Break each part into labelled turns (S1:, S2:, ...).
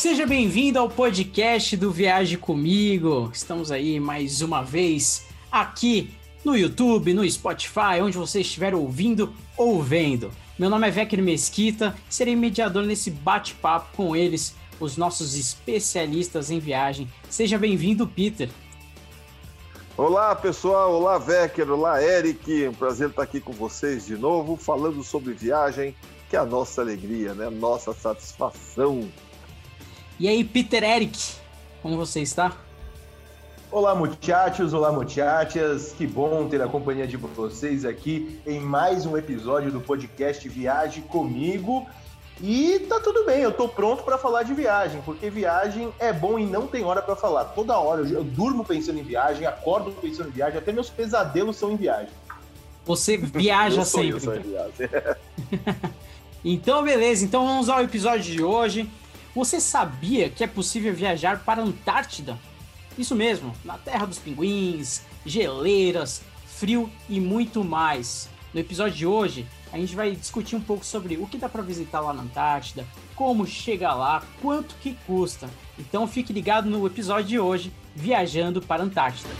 S1: Seja bem-vindo ao podcast do Viagem Comigo. Estamos aí mais uma vez aqui no YouTube, no Spotify, onde você estiver ouvindo ou vendo. Meu nome é Vecchio Mesquita, serei mediador nesse bate-papo com eles, os nossos especialistas em viagem. Seja bem-vindo, Peter.
S2: Olá, pessoal. Olá, Vecker. Olá, Eric. Um prazer estar aqui com vocês de novo, falando sobre viagem, que é a nossa alegria, né? Nossa satisfação.
S1: E aí, Peter Eric, como você está?
S3: Olá, muchachos, olá, muchachas. Que bom ter a companhia de vocês aqui em mais um episódio do podcast Viagem Comigo. E tá tudo bem, eu tô pronto para falar de viagem, porque viagem é bom e não tem hora para falar. Toda hora eu, eu, durmo pensando em viagem, acordo pensando em viagem, até meus pesadelos são em viagem.
S1: Você viaja sempre. então, beleza. Então vamos ao episódio de hoje. Você sabia que é possível viajar para a Antártida? Isso mesmo, na terra dos pinguins, geleiras, frio e muito mais. No episódio de hoje, a gente vai discutir um pouco sobre o que dá para visitar lá na Antártida, como chegar lá, quanto que custa. Então fique ligado no episódio de hoje, Viajando para a Antártida.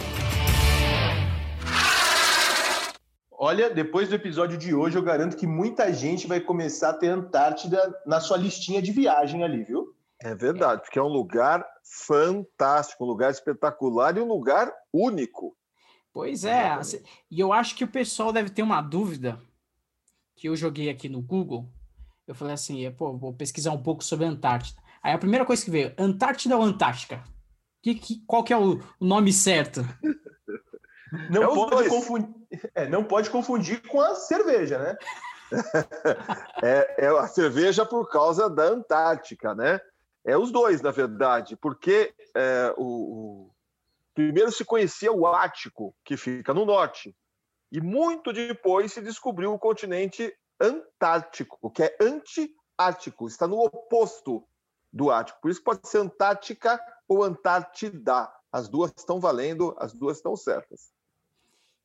S3: Olha, depois do episódio de hoje, eu garanto que muita gente vai começar a ter Antártida na sua listinha de viagem ali, viu?
S2: É verdade, porque é um lugar fantástico, um lugar espetacular e um lugar único.
S1: Pois é, e eu acho que o pessoal deve ter uma dúvida que eu joguei aqui no Google. Eu falei assim, pô, vou pesquisar um pouco sobre a Antártida. Aí a primeira coisa que veio, Antártida ou Antártica? Que, que, qual que é o, o nome certo?
S3: Não, é pode confundir, é, não pode confundir com a cerveja, né?
S2: é, é, a cerveja por causa da Antártica, né? É os dois, na verdade, porque é, o, o, primeiro se conhecia o Ático, que fica no norte, e muito depois se descobriu o continente Antártico, que é anti-ártico, está no oposto do Ártico. Por isso pode ser Antártica ou Antártida. As duas estão valendo, as duas estão certas.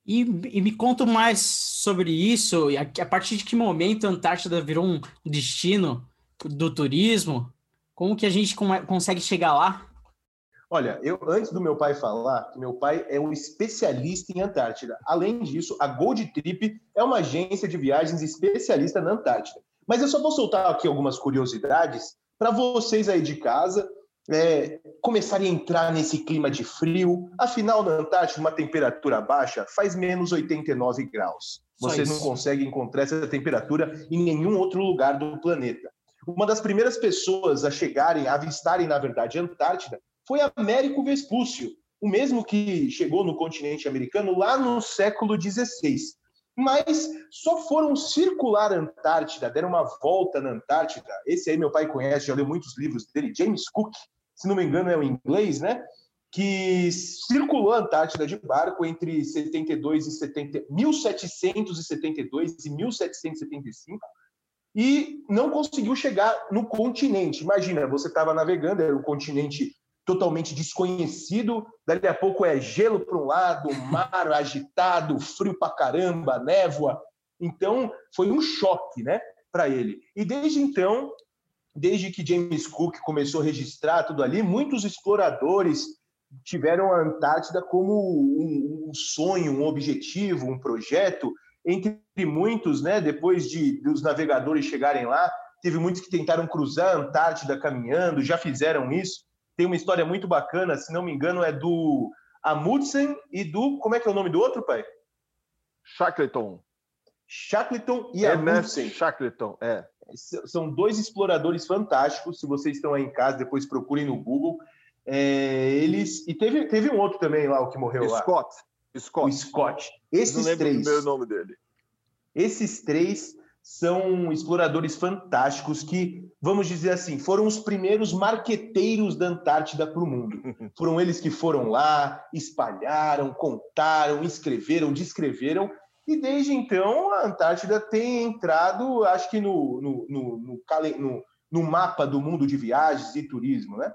S1: E, e, me conta mais sobre isso, a, a, partir de que momento a Antártida virou um destino do turismo? Como que a gente consegue chegar lá?
S3: Olha, eu antes do meu pai falar, meu pai é um especialista em Antártida. Além disso, a Gold Trip é uma agência de viagens especialista na Antártida. Mas eu só vou soltar aqui algumas curiosidades para vocês aí de casa é, começarem a entrar nesse clima de frio. Afinal, na Antártida, uma temperatura baixa faz menos 89 graus. Você não consegue encontrar essa temperatura em nenhum outro lugar do planeta. Uma das primeiras pessoas a chegarem, a avistarem, na verdade, a Antártida foi Américo Vespúcio, o mesmo que chegou no continente americano lá no século XVI. Mas só foram circular a Antártida, deram uma volta na Antártida. Esse aí meu pai conhece, já leu muitos livros dele, James Cook, se não me engano é o inglês, né? Que circulou a Antártida de barco entre 72 e 70, 1772 e 1775 e não conseguiu chegar no continente. Imagina, você estava navegando, era um continente totalmente desconhecido, dali a pouco é gelo para um lado, mar agitado, frio para caramba, névoa. Então, foi um choque, né, para ele. E desde então, desde que James Cook começou a registrar tudo ali, muitos exploradores tiveram a Antártida como um, um sonho, um objetivo, um projeto. Entre muitos, né, depois de dos navegadores chegarem lá, teve muitos que tentaram cruzar a Antártida caminhando, já fizeram isso. Tem uma história muito bacana, se não me engano, é do Amundsen e do. Como é que é o nome do outro, pai?
S2: Shackleton.
S3: Shackleton e Amundsen.
S2: Shackleton, é
S3: são dois exploradores fantásticos. Se vocês estão aí em casa, depois procurem no Google. É, eles e teve, teve um outro também lá, o que morreu
S2: Scott.
S3: lá. Scott. O Scott. Esses
S2: não
S3: três.
S2: O nome dele.
S3: Esses três são exploradores fantásticos que, vamos dizer assim, foram os primeiros marqueteiros da Antártida para o mundo. foram eles que foram lá, espalharam, contaram, escreveram, descreveram e desde então, a Antártida tem entrado, acho que no, no, no, no, no mapa do mundo de viagens e turismo, né?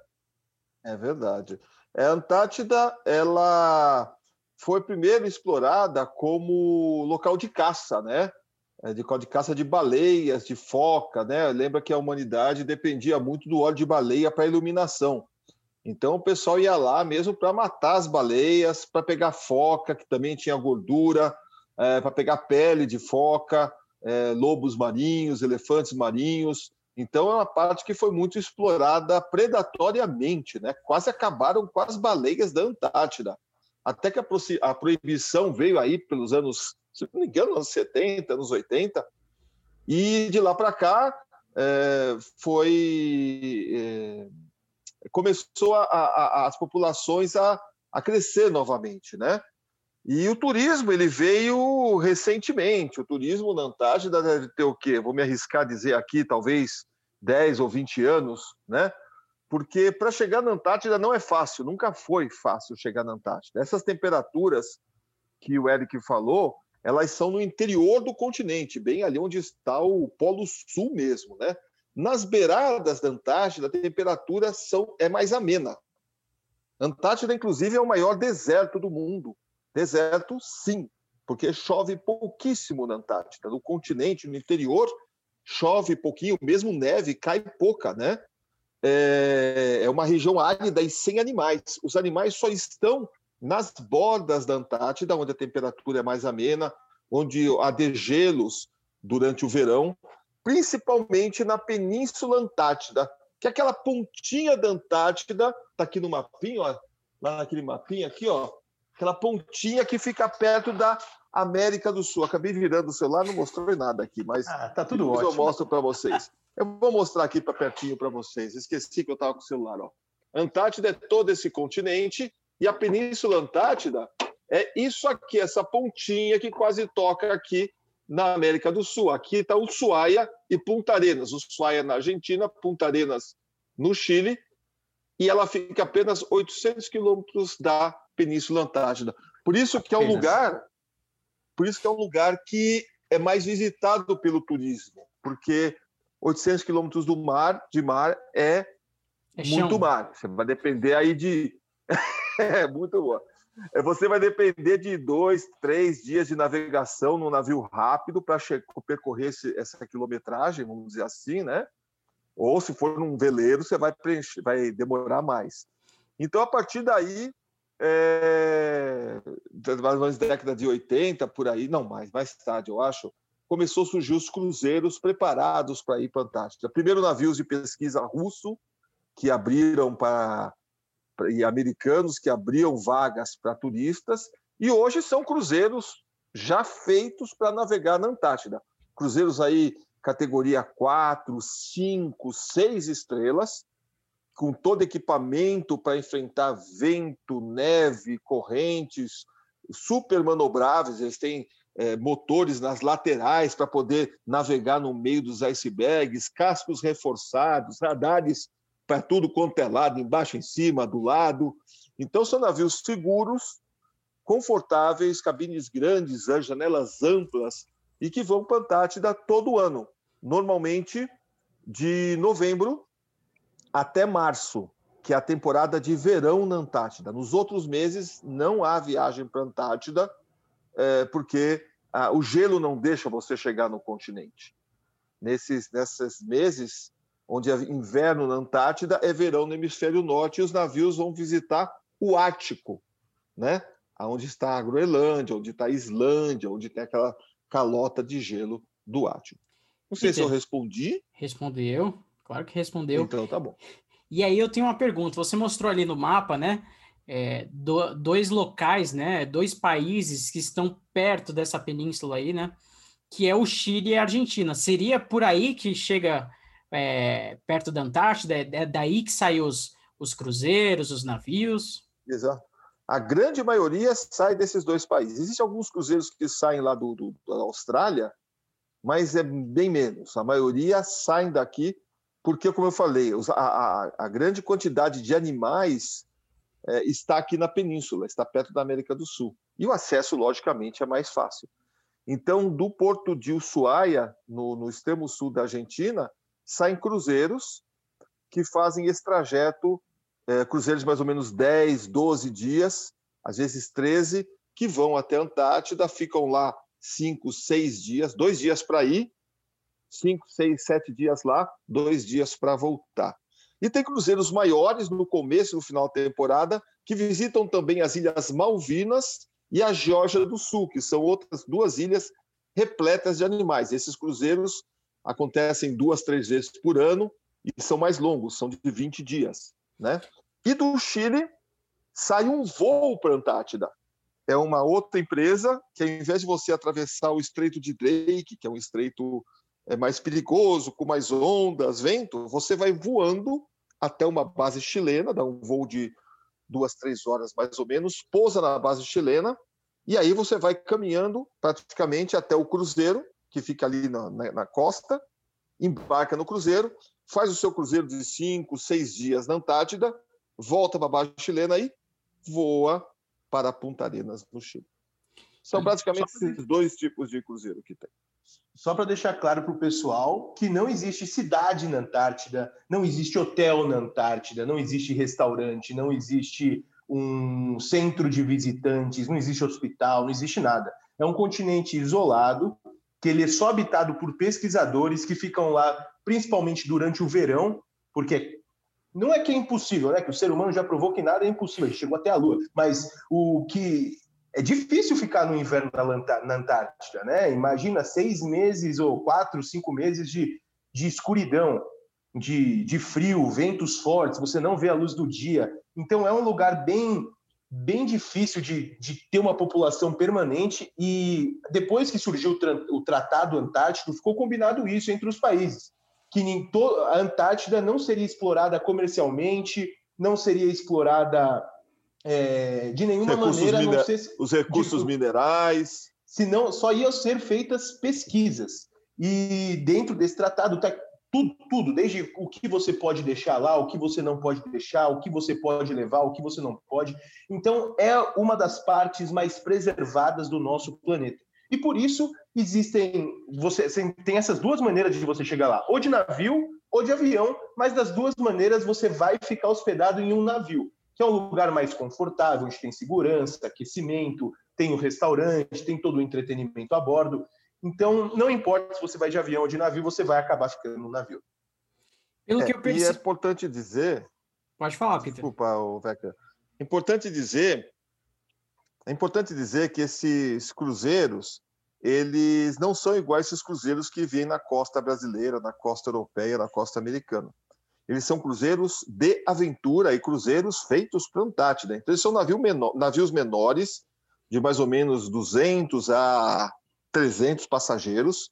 S2: É verdade. A Antártida, ela foi primeiro explorada como local de caça, né? é, de, de caça de baleias, de foca, né? Lembra que a humanidade dependia muito do óleo de baleia para iluminação. Então o pessoal ia lá mesmo para matar as baleias, para pegar foca, que também tinha gordura, é, para pegar pele de foca, é, lobos marinhos, elefantes marinhos. Então é uma parte que foi muito explorada predatoriamente, né? Quase acabaram com as baleias da Antártida. Até que a, a proibição veio aí pelos anos, se não me engano, anos 70, anos 80, e de lá para cá é, foi é, começou a, a, as populações a, crescer novamente, né? E o turismo ele veio recentemente. O turismo na Antártida deve ter o quê? Vou me arriscar a dizer aqui, talvez 10 ou 20 anos, né? Porque para chegar na Antártida não é fácil, nunca foi fácil chegar na Antártida. Essas temperaturas que o Eric falou, elas são no interior do continente, bem ali onde está o Polo Sul mesmo, né? Nas beiradas da Antártida, a temperatura são, é mais amena. A Antártida, inclusive, é o maior deserto do mundo. Deserto, sim, porque chove pouquíssimo na Antártida. No continente, no interior, chove pouquinho, mesmo neve, cai pouca, né? É, é uma região árida e sem animais. Os animais só estão nas bordas da Antártida, onde a temperatura é mais amena, onde há degelos durante o verão, principalmente na Península Antártida, que é aquela pontinha da Antártida, está aqui no mapinha, ó, lá naquele mapinha aqui, ó, aquela pontinha que fica perto da América do Sul. Acabei virando o celular, não mostrou nada aqui, mas
S3: ah, tá tudo ótimo.
S2: eu mostro para vocês. Eu vou mostrar aqui para pertinho para vocês. Esqueci que eu estava com o celular. Ó. Antártida é todo esse continente e a Península Antártida é isso aqui, essa pontinha que quase toca aqui na América do Sul. Aqui está Ushuaia e Punta Arenas. Ushuaia na Argentina, Punta Arenas no Chile, e ela fica apenas 800 quilômetros da Península Antártida. Por isso que é um lugar, por isso que é um lugar que é mais visitado pelo turismo, porque 800 quilômetros do mar, de mar, é, é muito mar. Você vai depender aí de. é muito boa. É, você vai depender de dois, três dias de navegação no navio rápido para percorrer essa quilometragem, vamos dizer assim, né? Ou se for num veleiro, você vai, preencher, vai demorar mais. Então, a partir daí, é, mais ou década de 80, por aí, não mais, mais tarde, eu acho, começou a surgir os cruzeiros preparados para ir para a Antártida. Primeiro navios de pesquisa russo, que abriram para e americanos que abriam vagas para turistas, e hoje são cruzeiros já feitos para navegar na Antártida. Cruzeiros aí categoria 4, 5, 6 estrelas, com todo equipamento para enfrentar vento, neve, correntes, super manobráveis, eles têm é, motores nas laterais para poder navegar no meio dos icebergs, cascos reforçados, radares para tudo quanto é lado, embaixo, em cima, do lado. Então, são navios seguros, confortáveis, cabines grandes, janelas amplas e que vão para a Antártida todo ano, normalmente de novembro até março, que é a temporada de verão na Antártida. Nos outros meses não há viagem para a Antártida, é, porque ah, o gelo não deixa você chegar no continente. Nesses, nesses meses, onde é inverno na Antártida, é verão no hemisfério norte e os navios vão visitar o Ártico, né? Onde está a Groenlândia, onde está a Islândia, onde tem aquela calota de gelo do Ártico. Não sei se eu respondi.
S1: Respondeu, claro que respondeu.
S2: Então tá bom.
S1: E aí eu tenho uma pergunta. Você mostrou ali no mapa, né? É, do, dois locais, né? Dois países que estão perto dessa península aí, né? Que é o Chile e a Argentina. Seria por aí que chega é, perto da Antártida? É, é daí que saem os, os cruzeiros, os navios?
S2: Exato. A grande maioria sai desses dois países. Existem alguns cruzeiros que saem lá do, do, da Austrália, mas é bem menos. A maioria saem daqui porque, como eu falei, a, a, a grande quantidade de animais é, está aqui na península, está perto da América do Sul. E o acesso, logicamente, é mais fácil. Então, do porto de Ushuaia, no, no extremo sul da Argentina, saem cruzeiros que fazem esse trajeto, é, cruzeiros de mais ou menos 10, 12 dias, às vezes 13, que vão até a Antártida, ficam lá cinco, seis dias, dois dias para ir, cinco, seis, sete dias lá, dois dias para voltar. E tem cruzeiros maiores no começo e no final da temporada que visitam também as Ilhas Malvinas e a Geórgia do Sul, que são outras duas ilhas repletas de animais. Esses cruzeiros acontecem duas, três vezes por ano e são mais longos, são de 20 dias. Né? E do Chile sai um voo para a Antártida. É uma outra empresa que, ao invés de você atravessar o Estreito de Drake, que é um estreito é, mais perigoso, com mais ondas, vento, você vai voando até uma base chilena, dá um voo de duas, três horas mais ou menos, pousa na base chilena, e aí você vai caminhando praticamente até o cruzeiro, que fica ali na, na, na costa, embarca no cruzeiro, faz o seu cruzeiro de cinco, seis dias na Antártida, volta para a base chilena e voa para Punta Arenas, no Chile. São praticamente esses dois tipos de cruzeiro que tem.
S3: Só para deixar claro para o pessoal que não existe cidade na Antártida, não existe hotel na Antártida, não existe restaurante, não existe um centro de visitantes, não existe hospital, não existe nada. É um continente isolado, que ele é só habitado por pesquisadores que ficam lá principalmente durante o verão, porque não é que é impossível, né? Que o ser humano já provou que nada é impossível, chegou até a Lua, mas o que é difícil ficar no inverno na Antártida, né? Imagina seis meses ou quatro, cinco meses de, de escuridão, de, de frio, ventos fortes, você não vê a luz do dia. Então é um lugar bem bem difícil de, de ter uma população permanente e depois que surgiu o, o Tratado Antártico, ficou combinado isso entre os países, que a Antártida não seria explorada comercialmente, não seria explorada é, de nenhuma maneira,
S2: miner... se... os recursos de... minerais.
S3: Senão, só iam ser feitas pesquisas. E dentro desse tratado está tudo, tudo, desde o que você pode deixar lá, o que você não pode deixar, o que você pode levar, o que você não pode. Então, é uma das partes mais preservadas do nosso planeta. E por isso existem, você tem essas duas maneiras de você chegar lá, ou de navio ou de avião, mas das duas maneiras você vai ficar hospedado em um navio que é um lugar mais confortável, onde tem segurança, aquecimento, tem o um restaurante, tem todo o entretenimento a bordo. Então, não importa se você vai de avião ou de navio, você vai acabar ficando no navio.
S2: Pelo é, que eu percebi... E é importante dizer...
S1: Pode falar, Peter.
S2: Desculpa, Veca. É importante dizer... É importante dizer que esses cruzeiros, eles não são iguais esses cruzeiros que vêm na costa brasileira, na costa europeia, na costa americana. Eles são cruzeiros de aventura e cruzeiros feitos para a Antártida. Então, eles são navio menor, navios menores, de mais ou menos 200 a 300 passageiros,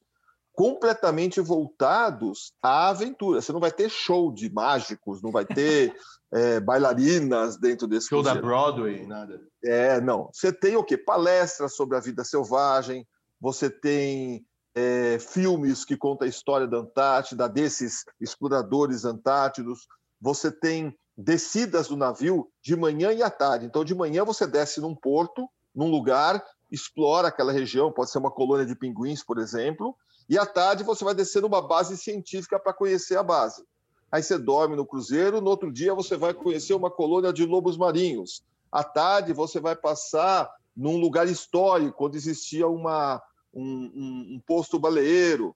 S2: completamente voltados à aventura. Você não vai ter show de mágicos, não vai ter é, bailarinas dentro desse
S3: show cruzeiro. da Broadway, nada.
S2: É, não. Você tem o quê? Palestras sobre a vida selvagem, você tem é, filmes que contam a história da Antártida, desses exploradores antártidos. Você tem descidas do navio de manhã e à tarde. Então, de manhã você desce num porto, num lugar, explora aquela região, pode ser uma colônia de pinguins, por exemplo, e à tarde você vai descer numa base científica para conhecer a base. Aí você dorme no cruzeiro, no outro dia você vai conhecer uma colônia de lobos marinhos. À tarde você vai passar num lugar histórico, onde existia uma, um, um, um posto baleeiro.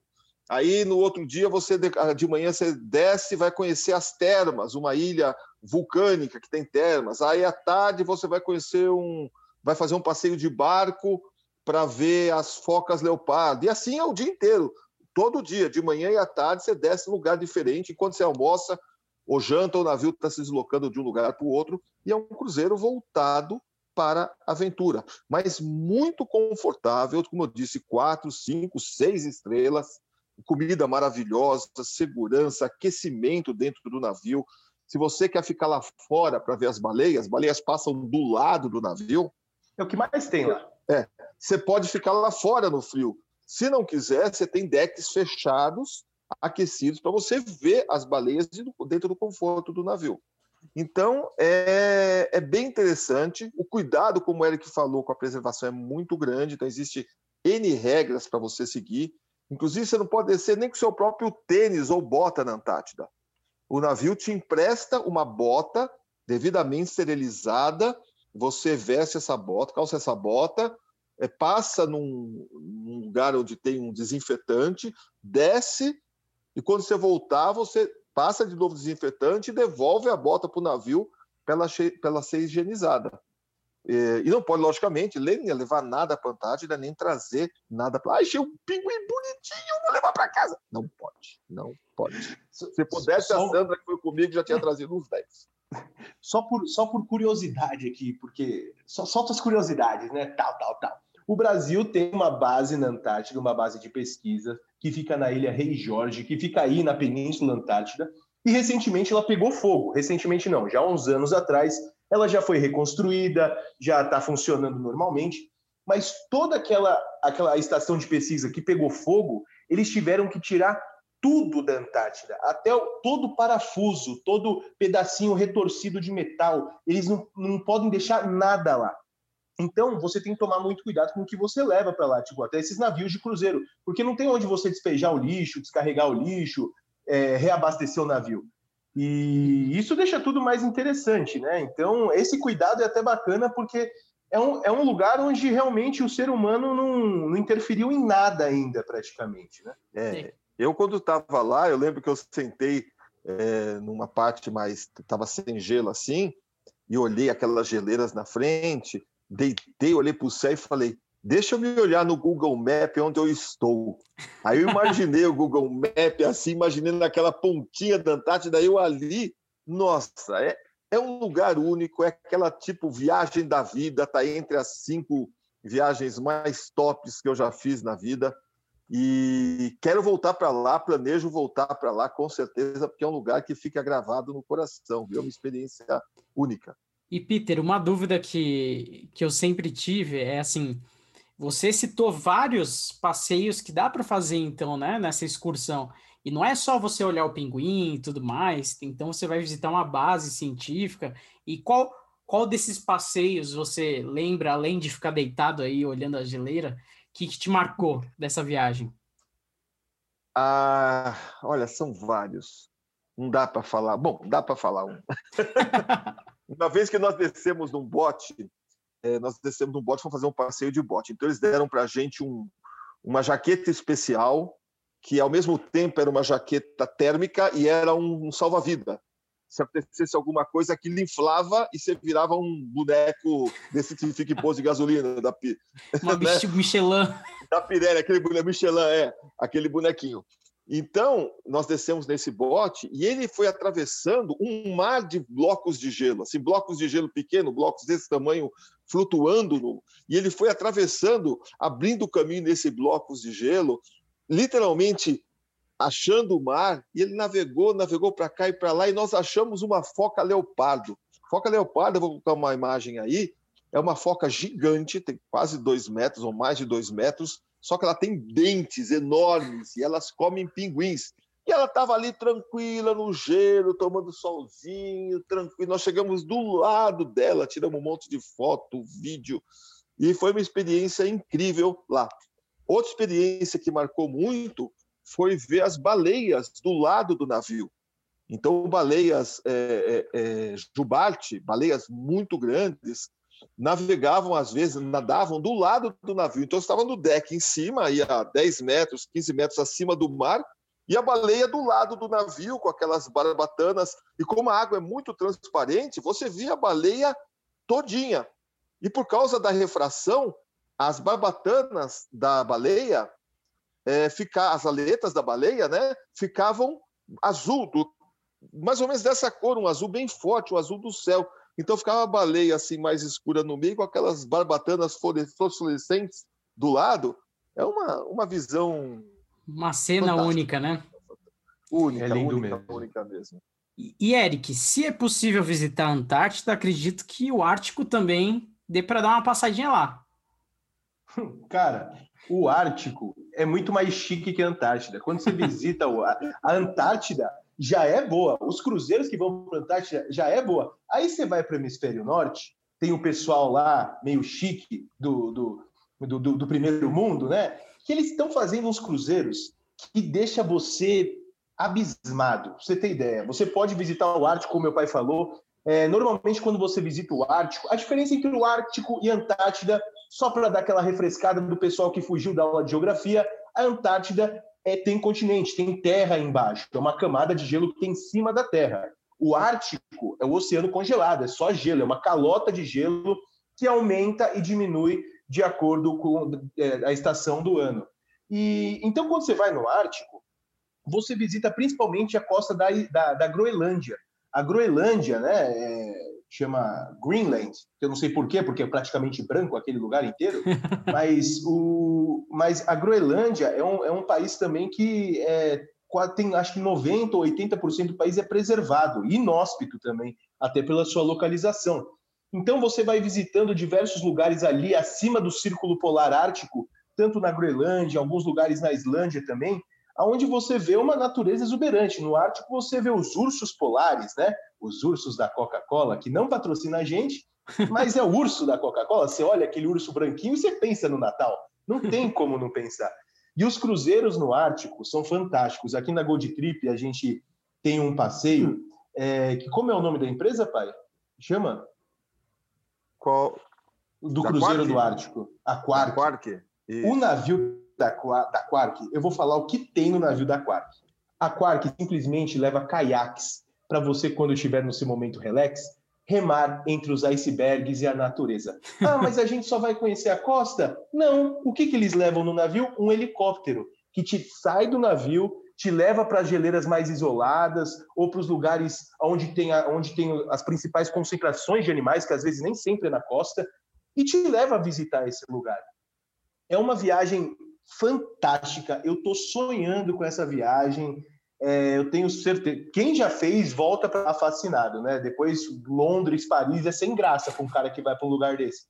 S2: Aí no outro dia você ah, de manhã você desce e vai conhecer as termas, uma ilha vulcânica que tem termas. Aí à tarde você vai conhecer um, vai fazer um passeio de barco para ver as focas leopardo. E assim é o dia inteiro, todo dia, de manhã e à tarde você desce em lugar diferente. Enquanto você almoça ou janta, o navio está se deslocando de um lugar para o outro e é um cruzeiro voltado para aventura, mas muito confortável, como eu disse, quatro, cinco, seis estrelas, comida maravilhosa, segurança, aquecimento dentro do navio. Se você quer ficar lá fora para ver as baleias, as baleias passam do lado do navio.
S3: É o que mais tem lá.
S2: É, você pode ficar lá fora no frio. Se não quiser, você tem decks fechados, aquecidos, para você ver as baleias dentro do conforto do navio. Então, é, é bem interessante. O cuidado, como o Eric falou, com a preservação é muito grande, então existe N regras para você seguir. Inclusive, você não pode descer nem com seu próprio tênis ou bota na Antártida. O navio te empresta uma bota devidamente esterilizada, você veste essa bota, calça essa bota, é, passa num, num lugar onde tem um desinfetante, desce, e quando você voltar, você passa de novo desinfetante e devolve a bota para o navio para ela, ela ser higienizada. E não pode, logicamente, nem levar nada para a Antártida, nem trazer nada para. Ah, achei um pinguim bonitinho, vou levar para casa. Não pode, não pode. Se pudesse, Só... a Sandra que foi comigo já tinha trazido uns 10.
S3: Só por, só por curiosidade aqui, porque só solta as curiosidades, né? Tal, tal, tal. O Brasil tem uma base na Antártida, uma base de pesquisa, que fica na ilha Rei Jorge, que fica aí na Península Antártida, e recentemente ela pegou fogo. Recentemente não, já há uns anos atrás, ela já foi reconstruída, já está funcionando normalmente, mas toda aquela, aquela estação de pesquisa que pegou fogo, eles tiveram que tirar tudo da Antártida, até o, todo parafuso, todo pedacinho retorcido de metal, eles não, não podem deixar nada lá. Então, você tem que tomar muito cuidado com o que você leva para lá, tipo, até esses navios de cruzeiro, porque não tem onde você despejar o lixo, descarregar o lixo, é, reabastecer o navio. E isso deixa tudo mais interessante, né? Então, esse cuidado é até bacana porque é um, é um lugar onde realmente o ser humano não, não interferiu em nada ainda, praticamente, né?
S2: É, eu, quando estava lá, eu lembro que eu sentei é, numa parte mais... estava sem gelo assim, e olhei aquelas geleiras na frente, deitei, olhei para o céu e falei: deixa eu me olhar no Google Map onde eu estou. Aí eu imaginei o Google Map assim, imaginei naquela pontinha da Antártida, eu ali, nossa, é, é um lugar único, é aquela tipo viagem da vida, tá entre as cinco viagens mais tops que eu já fiz na vida. E quero voltar para lá, planejo voltar para lá com certeza, porque é um lugar que fica gravado no coração, viu? É uma experiência única.
S1: E Peter, uma dúvida que, que eu sempre tive é assim, você citou vários passeios que dá para fazer então, né, nessa excursão. E não é só você olhar o pinguim e tudo mais, então você vai visitar uma base científica. E qual qual desses passeios você lembra, além de ficar deitado aí olhando a geleira, que, que te marcou dessa viagem?
S2: Ah, olha, são vários. Não dá para falar. Bom, dá para falar um. Uma vez que nós descemos num bote, é, nós descemos num bote para fazer um passeio de bote. Então eles deram para a gente um, uma jaqueta especial, que ao mesmo tempo era uma jaqueta térmica e era um, um salva-vida. Se acontecesse alguma coisa, aquilo inflava e você virava um boneco desse que fica em pôs de gasolina. Da,
S1: uma né? Michelin.
S2: Da Pirelli, aquele boneco, Michelin, é, aquele bonequinho. Então, nós descemos nesse bote e ele foi atravessando um mar de blocos de gelo, assim, blocos de gelo pequeno, blocos desse tamanho flutuando, no, e ele foi atravessando, abrindo o caminho nesses blocos de gelo, literalmente achando o mar, e ele navegou, navegou para cá e para lá, e nós achamos uma foca leopardo. Foca leopardo, vou colocar uma imagem aí, é uma foca gigante, tem quase dois metros ou mais de dois metros, só que ela tem dentes enormes e elas comem pinguins. E ela estava ali tranquila no gelo, tomando solzinho, tranquilo. Nós chegamos do lado dela, tiramos um monte de foto, vídeo, e foi uma experiência incrível lá. Outra experiência que marcou muito foi ver as baleias do lado do navio. Então, baleias é, é, é, jubarte, baleias muito grandes, navegavam, às vezes, nadavam do lado do navio. Então, estava no deck em cima, aí a 10 metros, 15 metros acima do mar, e a baleia do lado do navio, com aquelas barbatanas. E como a água é muito transparente, você via a baleia todinha. E por causa da refração, as barbatanas da baleia, é, ficar, as aletas da baleia, né, ficavam azul, do, mais ou menos dessa cor, um azul bem forte, o um azul do céu. Então ficava a baleia assim mais escura no meio, com aquelas barbatanas fluorescentes do lado. É uma, uma visão.
S1: Uma cena fantástica. única, né?
S2: Única, é única, mesmo. única mesmo.
S1: E, e, Eric, se é possível visitar a Antártida, acredito que o Ártico também dê para dar uma passadinha lá.
S3: Cara, o Ártico é muito mais chique que a Antártida. Quando você visita a Antártida, já é boa. Os cruzeiros que vão para a Antártida já é boa. Aí você vai para o hemisfério norte, tem o pessoal lá meio chique do, do, do, do, do primeiro mundo, né? Que eles estão fazendo uns cruzeiros que deixa você abismado. Pra você ter ideia, você pode visitar o Ártico, como meu pai falou. É, normalmente, quando você visita o Ártico, a diferença entre o Ártico e a Antártida só para dar aquela refrescada do pessoal que fugiu da aula de geografia, a Antártida é, tem continente, tem terra embaixo, é uma camada de gelo que tem em cima da Terra. O Ártico é o oceano congelado, é só gelo, é uma calota de gelo que aumenta e diminui de acordo com é, a estação do ano. E então, quando você vai no Ártico, você visita principalmente a costa da, da, da Groenlândia. A Groenlândia, né, é, chama Greenland, que eu não sei porquê, porque é praticamente branco aquele lugar inteiro, mas, o, mas a Groenlândia é um, é um país também que é, tem, acho que 90% ou 80% do país é preservado, inóspito também, até pela sua localização. Então você vai visitando diversos lugares ali acima do Círculo Polar Ártico, tanto na Groenlândia, alguns lugares na Islândia também, aonde você vê uma natureza exuberante. No Ártico você vê os ursos polares, né? Os ursos da Coca-Cola, que não patrocina a gente, mas é o urso da Coca-Cola. Você olha aquele urso branquinho e você pensa no Natal. Não tem como não pensar. E os cruzeiros no Ártico são fantásticos. Aqui na Gold Trip a gente tem um passeio é, que como é o nome da empresa, pai? Chama?
S2: Qual?
S3: Do da Cruzeiro Quark? do Ártico. A Quark.
S2: Quark.
S3: O navio da, da Quark, eu vou falar o que tem no navio da Quark. A Quark simplesmente leva caiaques para você, quando estiver no seu momento relax, remar entre os icebergs e a natureza. Ah, mas a gente só vai conhecer a costa? Não. O que, que eles levam no navio? Um helicóptero que te sai do navio, te leva para as geleiras mais isoladas ou para os lugares onde tem, a, onde tem as principais concentrações de animais, que às vezes nem sempre é na costa, e te leva a visitar esse lugar. É uma viagem fantástica. Eu estou sonhando com essa viagem. É, eu tenho certeza. Quem já fez, volta para fascinado, né? Depois, Londres, Paris, é sem graça para um cara que vai para um lugar desse.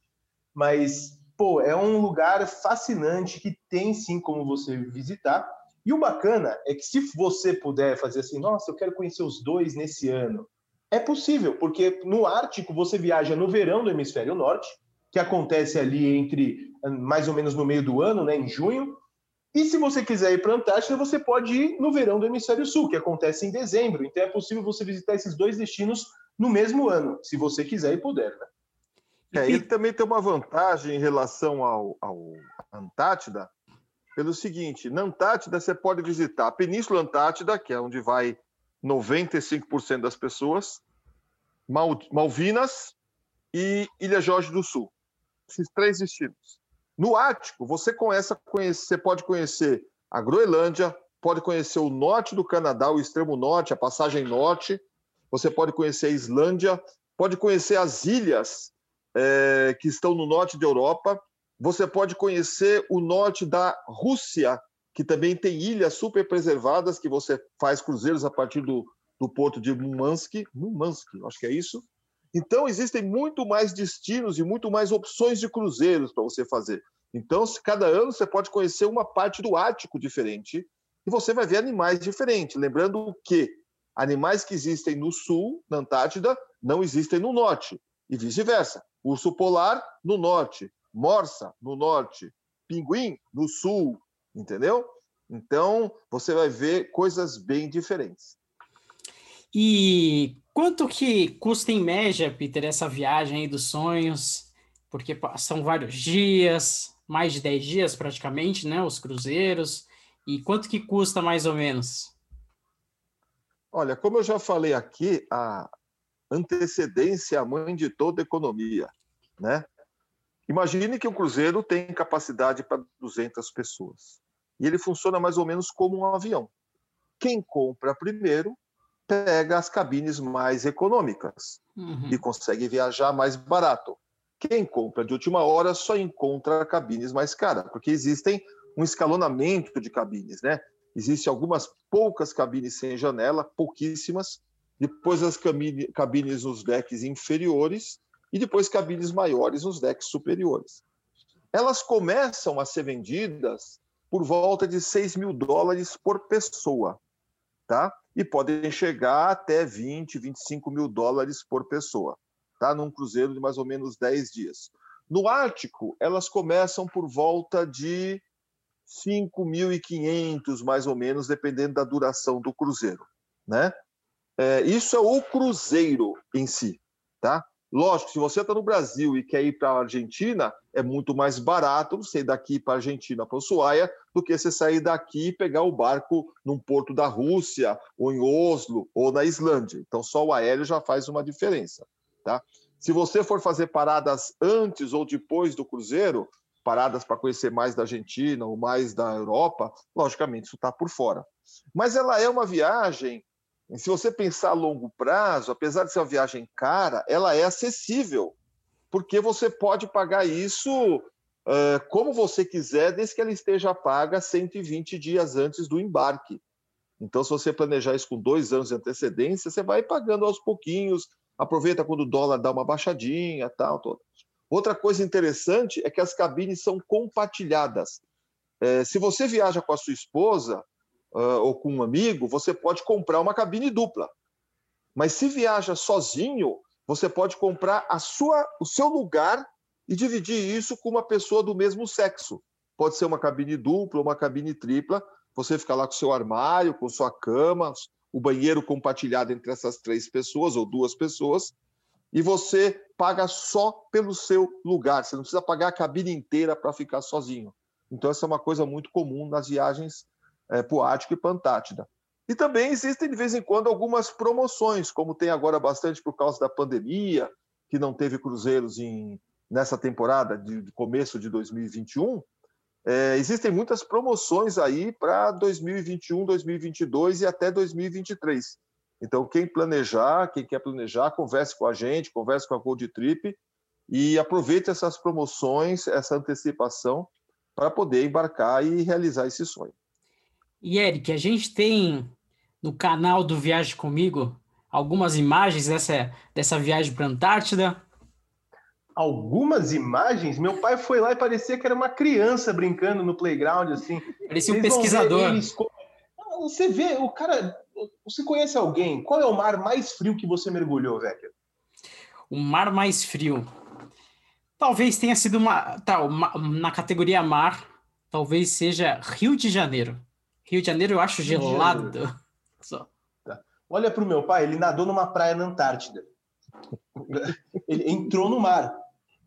S3: Mas, pô, é um lugar fascinante que tem sim como você visitar. E o bacana é que se você puder fazer assim, nossa, eu quero conhecer os dois nesse ano, é possível, porque no Ártico você viaja no verão do hemisfério norte, que acontece ali entre mais ou menos no meio do ano, né, em junho. E se você quiser ir para a Antártida, você pode ir no verão do Hemisfério Sul, que acontece em dezembro. Então é possível você visitar esses dois destinos no mesmo ano, se você quiser e puder. Né?
S2: É, ele também tem uma vantagem em relação ao, ao Antártida, pelo seguinte: na Antártida você pode visitar a Península Antártida, que é onde vai 95% das pessoas, Mal, Malvinas e Ilha Jorge do Sul esses três destinos. No Ártico, você, começa conhecer, você pode conhecer a Groenlândia, pode conhecer o norte do Canadá, o extremo norte, a passagem norte, você pode conhecer a Islândia, pode conhecer as ilhas é, que estão no norte da Europa, você pode conhecer o norte da Rússia, que também tem ilhas super preservadas, que você faz cruzeiros a partir do, do porto de Murmansk, Murmansk, acho que é isso, então, existem muito mais destinos e muito mais opções de cruzeiros para você fazer. Então, cada ano você pode conhecer uma parte do Ártico diferente e você vai ver animais diferentes. Lembrando que animais que existem no sul, na Antártida, não existem no norte, e vice-versa. Urso polar no norte, morsa no norte, pinguim no sul, entendeu? Então, você vai ver coisas bem diferentes.
S1: E quanto que custa em média, Peter, essa viagem aí dos sonhos? Porque são vários dias, mais de 10 dias praticamente, né? Os cruzeiros. E quanto que custa mais ou menos?
S2: Olha, como eu já falei aqui, a antecedência é a mãe de toda economia, né? Imagine que o cruzeiro tem capacidade para 200 pessoas. E ele funciona mais ou menos como um avião. Quem compra primeiro pega as cabines mais econômicas uhum. e consegue viajar mais barato. Quem compra de última hora só encontra cabines mais caras, porque existem um escalonamento de cabines, né? Existem algumas poucas cabines sem janela, pouquíssimas, depois as cabines nos decks inferiores e depois cabines maiores nos decks superiores. Elas começam a ser vendidas por volta de 6 mil dólares por pessoa, tá? E podem chegar até 20, 25 mil dólares por pessoa, tá? num cruzeiro de mais ou menos 10 dias. No Ártico, elas começam por volta de 5.500, mais ou menos, dependendo da duração do cruzeiro. Né? É, isso é o cruzeiro em si. Tá? Lógico, se você está no Brasil e quer ir para a Argentina, é muito mais barato você ir daqui para a Argentina, para Ushuaia, do que você sair daqui e pegar o barco num porto da Rússia, ou em Oslo, ou na Islândia. Então, só o aéreo já faz uma diferença. Tá? Se você for fazer paradas antes ou depois do cruzeiro, paradas para conhecer mais da Argentina ou mais da Europa, logicamente isso está por fora. Mas ela é uma viagem e se você pensar a longo prazo, apesar de ser uma viagem cara, ela é acessível, porque você pode pagar isso uh, como você quiser, desde que ela esteja paga 120 dias antes do embarque. Então, se você planejar isso com dois anos de antecedência, você vai pagando aos pouquinhos, aproveita quando o dólar dá uma baixadinha, tal, tal. Outra coisa interessante é que as cabines são compartilhadas. É, se você viaja com a sua esposa, uh, ou com um amigo, você pode comprar uma cabine dupla. Mas se viaja sozinho, você pode comprar a sua, o seu lugar e dividir isso com uma pessoa do mesmo sexo. Pode ser uma cabine dupla, uma cabine tripla. Você fica lá com seu armário, com sua cama, o banheiro compartilhado entre essas três pessoas ou duas pessoas, e você paga só pelo seu lugar. Você não precisa pagar a cabine inteira para ficar sozinho. Então, essa é uma coisa muito comum nas viagens é, para o Ártico e para a Antártida. E também existem, de vez em quando, algumas promoções, como tem agora bastante por causa da pandemia, que não teve cruzeiros em, nessa temporada de, de começo de 2021. É, existem muitas promoções aí para 2021, 2022 e até 2023. Então, quem planejar, quem quer planejar, converse com a gente, converse com a Gold Trip e aproveite essas promoções, essa antecipação, para poder embarcar e realizar esse sonho.
S1: E Eric, a gente tem no canal do Viagem Comigo algumas imagens dessa, dessa viagem para a Antártida.
S3: Algumas imagens? Meu pai foi lá e parecia que era uma criança brincando no playground, assim.
S1: Parecia um pesquisador. Eles...
S3: Você vê, o cara. Você conhece alguém? Qual é o mar mais frio que você mergulhou, Vecchio?
S1: O mar mais frio. Talvez tenha sido uma. Tá, uma, na categoria mar, talvez seja Rio de Janeiro. Rio de Janeiro eu acho gelado.
S3: Só. Tá. Olha para o meu pai, ele nadou numa praia na Antártida. ele entrou no mar.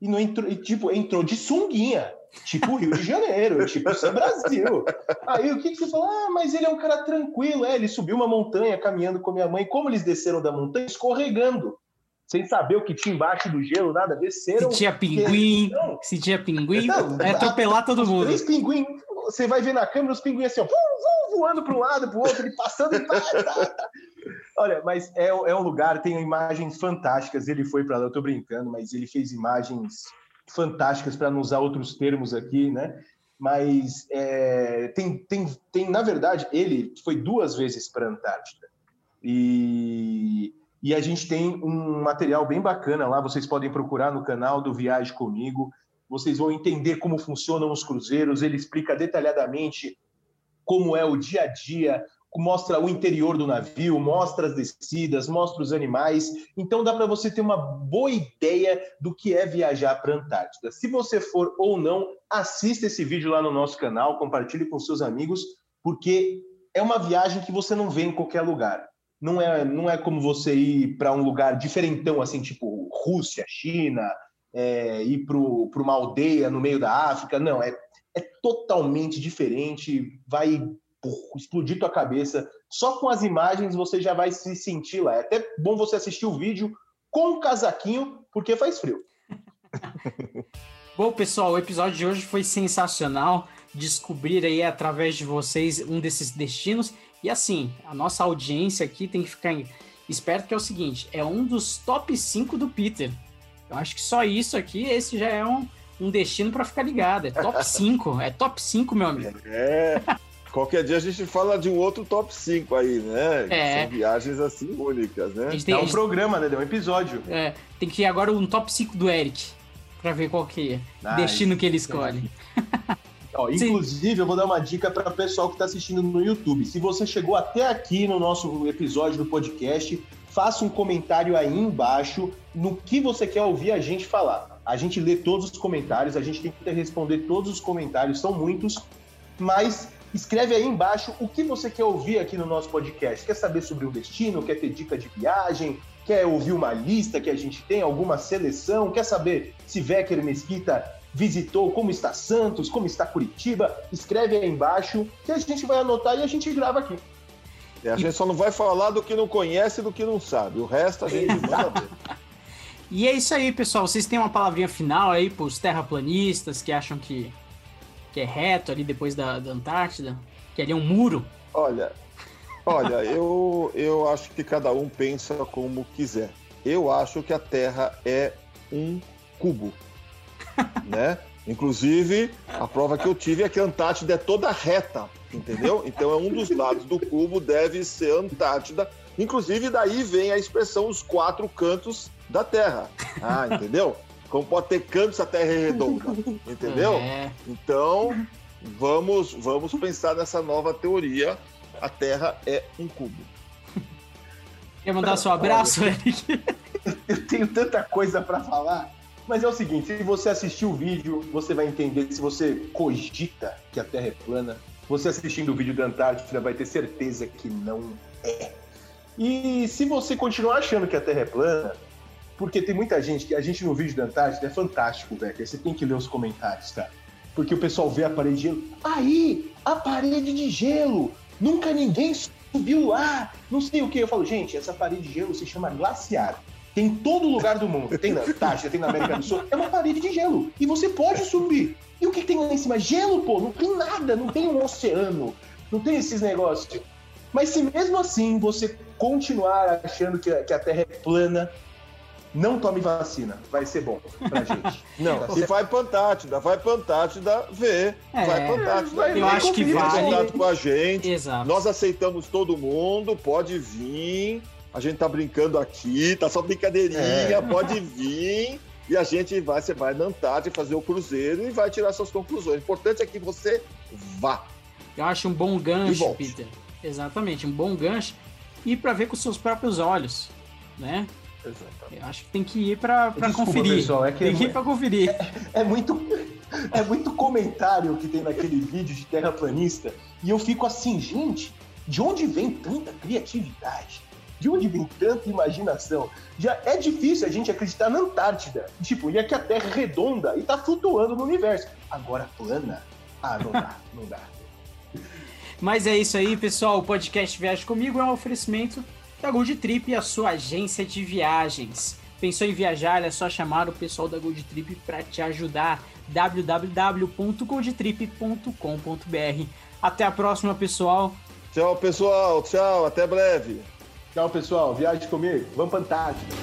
S3: E não entrou, e, tipo, entrou de sunguinha. Tipo Rio de Janeiro, tipo São Brasil. Aí o que, que você fala? Ah, mas ele é um cara tranquilo. É, ele subiu uma montanha caminhando com minha mãe. Como eles desceram da montanha? Escorregando sem saber o que tinha embaixo do gelo, nada, desceram.
S1: Se tinha pinguim, se tinha pinguim, não, é atropelar todo mundo.
S3: Três pinguim, você vai ver na câmera os pinguins assim, ó, voando para um lado, para o outro, e passando e tá, tá. Olha, mas é, é um lugar, tem imagens fantásticas. Ele foi para lá, eu estou brincando, mas ele fez imagens fantásticas para não usar outros termos aqui, né? Mas é, tem, tem, tem, na verdade, ele foi duas vezes para a Antártida. E e a gente tem um material bem bacana lá, vocês podem procurar no canal do Viagem Comigo. Vocês vão entender como funcionam os cruzeiros, ele explica detalhadamente como é o dia a dia, mostra o interior do navio, mostra as descidas, mostra os animais. Então dá para você ter uma boa ideia do que é viajar para a Antártida. Se você for ou não, assista esse vídeo lá no nosso canal, compartilhe com seus amigos, porque é uma viagem que você não vê em qualquer lugar não é, não é como você ir para um lugar diferentão, assim, tipo Rússia, China, é, ir para uma aldeia no meio da África. Não, é, é totalmente diferente, vai explodir tua cabeça. Só com as imagens você já vai se sentir lá. É até bom você assistir o vídeo com o casaquinho, porque faz frio.
S1: bom, pessoal, o episódio de hoje foi sensacional. Descobrir aí através de vocês um desses destinos. E assim, a nossa audiência aqui tem que ficar esperto que é o seguinte, é um dos top 5 do Peter. Eu acho que só isso aqui, esse já é um, um destino para ficar ligado. É top 5, é top 5, meu amigo.
S2: É. Qualquer dia a gente fala de um outro top 5 aí, né? É. São viagens assim únicas, né?
S3: Tem, é um programa, né? É um episódio.
S1: É. Tem que ir agora um top 5 do Eric. Pra ver qual que é. Nice. Destino que ele escolhe.
S3: Ó, inclusive, eu vou dar uma dica para o pessoal que está assistindo no YouTube. Se você chegou até aqui no nosso episódio do podcast, faça um comentário aí embaixo no que você quer ouvir a gente falar. A gente lê todos os comentários, a gente tenta responder todos os comentários, são muitos, mas escreve aí embaixo o que você quer ouvir aqui no nosso podcast. Quer saber sobre o destino? Quer ter dica de viagem? Quer ouvir uma lista que a gente tem, alguma seleção? Quer saber se Vecker Mesquita visitou, como está Santos, como está Curitiba? Escreve aí embaixo que a gente vai anotar e a gente grava aqui.
S2: É, a gente só não vai falar do que não conhece e do que não sabe. O resto a gente manda ver.
S1: E é isso aí, pessoal. Vocês têm uma palavrinha final aí para os terraplanistas que acham que, que é reto ali depois da, da Antártida? Que ali é um muro?
S2: Olha, olha, eu, eu acho que cada um pensa como quiser. Eu acho que a Terra é um cubo, né? Inclusive, a prova que eu tive é que a Antártida é toda reta, entendeu? Então, é um dos lados do cubo deve ser Antártida. Inclusive, daí vem a expressão os quatro cantos da Terra. Ah, entendeu? Como pode ter cantos a Terra é redonda, entendeu?
S1: É.
S2: Então, vamos, vamos pensar nessa nova teoria. A Terra é um cubo.
S1: Quer mandar seu abraço, Eric?
S3: Eu tenho tanta coisa para falar. Mas é o seguinte, se você assistir o vídeo, você vai entender se você cogita que a Terra é plana. Você assistindo o vídeo da Antártida vai ter certeza que não é. E se você continuar achando que a Terra é plana, porque tem muita gente que a gente no vídeo da Antártida é fantástico, velho. Você tem que ler os comentários, cara. Porque o pessoal vê a parede de gelo. Aí, a parede de gelo! Nunca ninguém subiu lá! Não sei o que. Eu falo, gente, essa parede de gelo se chama glaciar. Tem em todo lugar do mundo. Tem na Antártida, tem na América do Sul. É uma parede de gelo. E você pode subir. E o que tem lá em cima? Gelo, pô. Não tem nada. Não tem um oceano. Não tem esses negócios. Mas se mesmo assim você continuar achando que a Terra é plana, não tome vacina. Vai ser bom pra gente.
S2: Não,
S3: Tá
S2: e vai pra Antártida, vai pra Antártida ver.
S1: É,
S2: vai pra Antártida
S3: vai
S2: ver.
S1: eu acho que vale.
S2: contato com a gente.
S1: Exato.
S2: Nós aceitamos todo mundo, pode vir. A gente tá brincando aqui, tá só brincadeirinha,
S3: É.
S2: pode vir. E a gente vai, você vai na Antártida fazer o cruzeiro e vai tirar suas conclusões. O importante é que você vá.
S1: Eu acho um bom gancho. Peter. Exatamente, um bom gancho. E para ver com seus próprios olhos, né? Eu acho que tem que ir para
S3: Desculpa,
S1: conferir.
S3: pessoal, é que
S1: tem que
S3: é
S1: ir para conferir.
S3: É muito, é muito comentário que tem naquele vídeo de terraplanista. E eu fico assim, gente, de onde vem tanta criatividade? De onde vem tanta imaginação? Já é difícil a gente acreditar na Antártida. Tipo, e é que a Terra é redonda e tá flutuando no universo. Agora plana? Ah, não dá, não dá.
S1: Mas é isso aí, pessoal. O podcast Viaje Comigo é um oferecimento da Gold Trip, a sua agência de viagens. Pensou em viajar? É só chamar o pessoal da Gold Trip para te ajudar. www.goldtrip.com.br. Até a próxima, pessoal.
S2: Tchau, pessoal. Tchau, até breve.
S3: Tchau, pessoal. Viaje comigo. Vamos pra Antártida.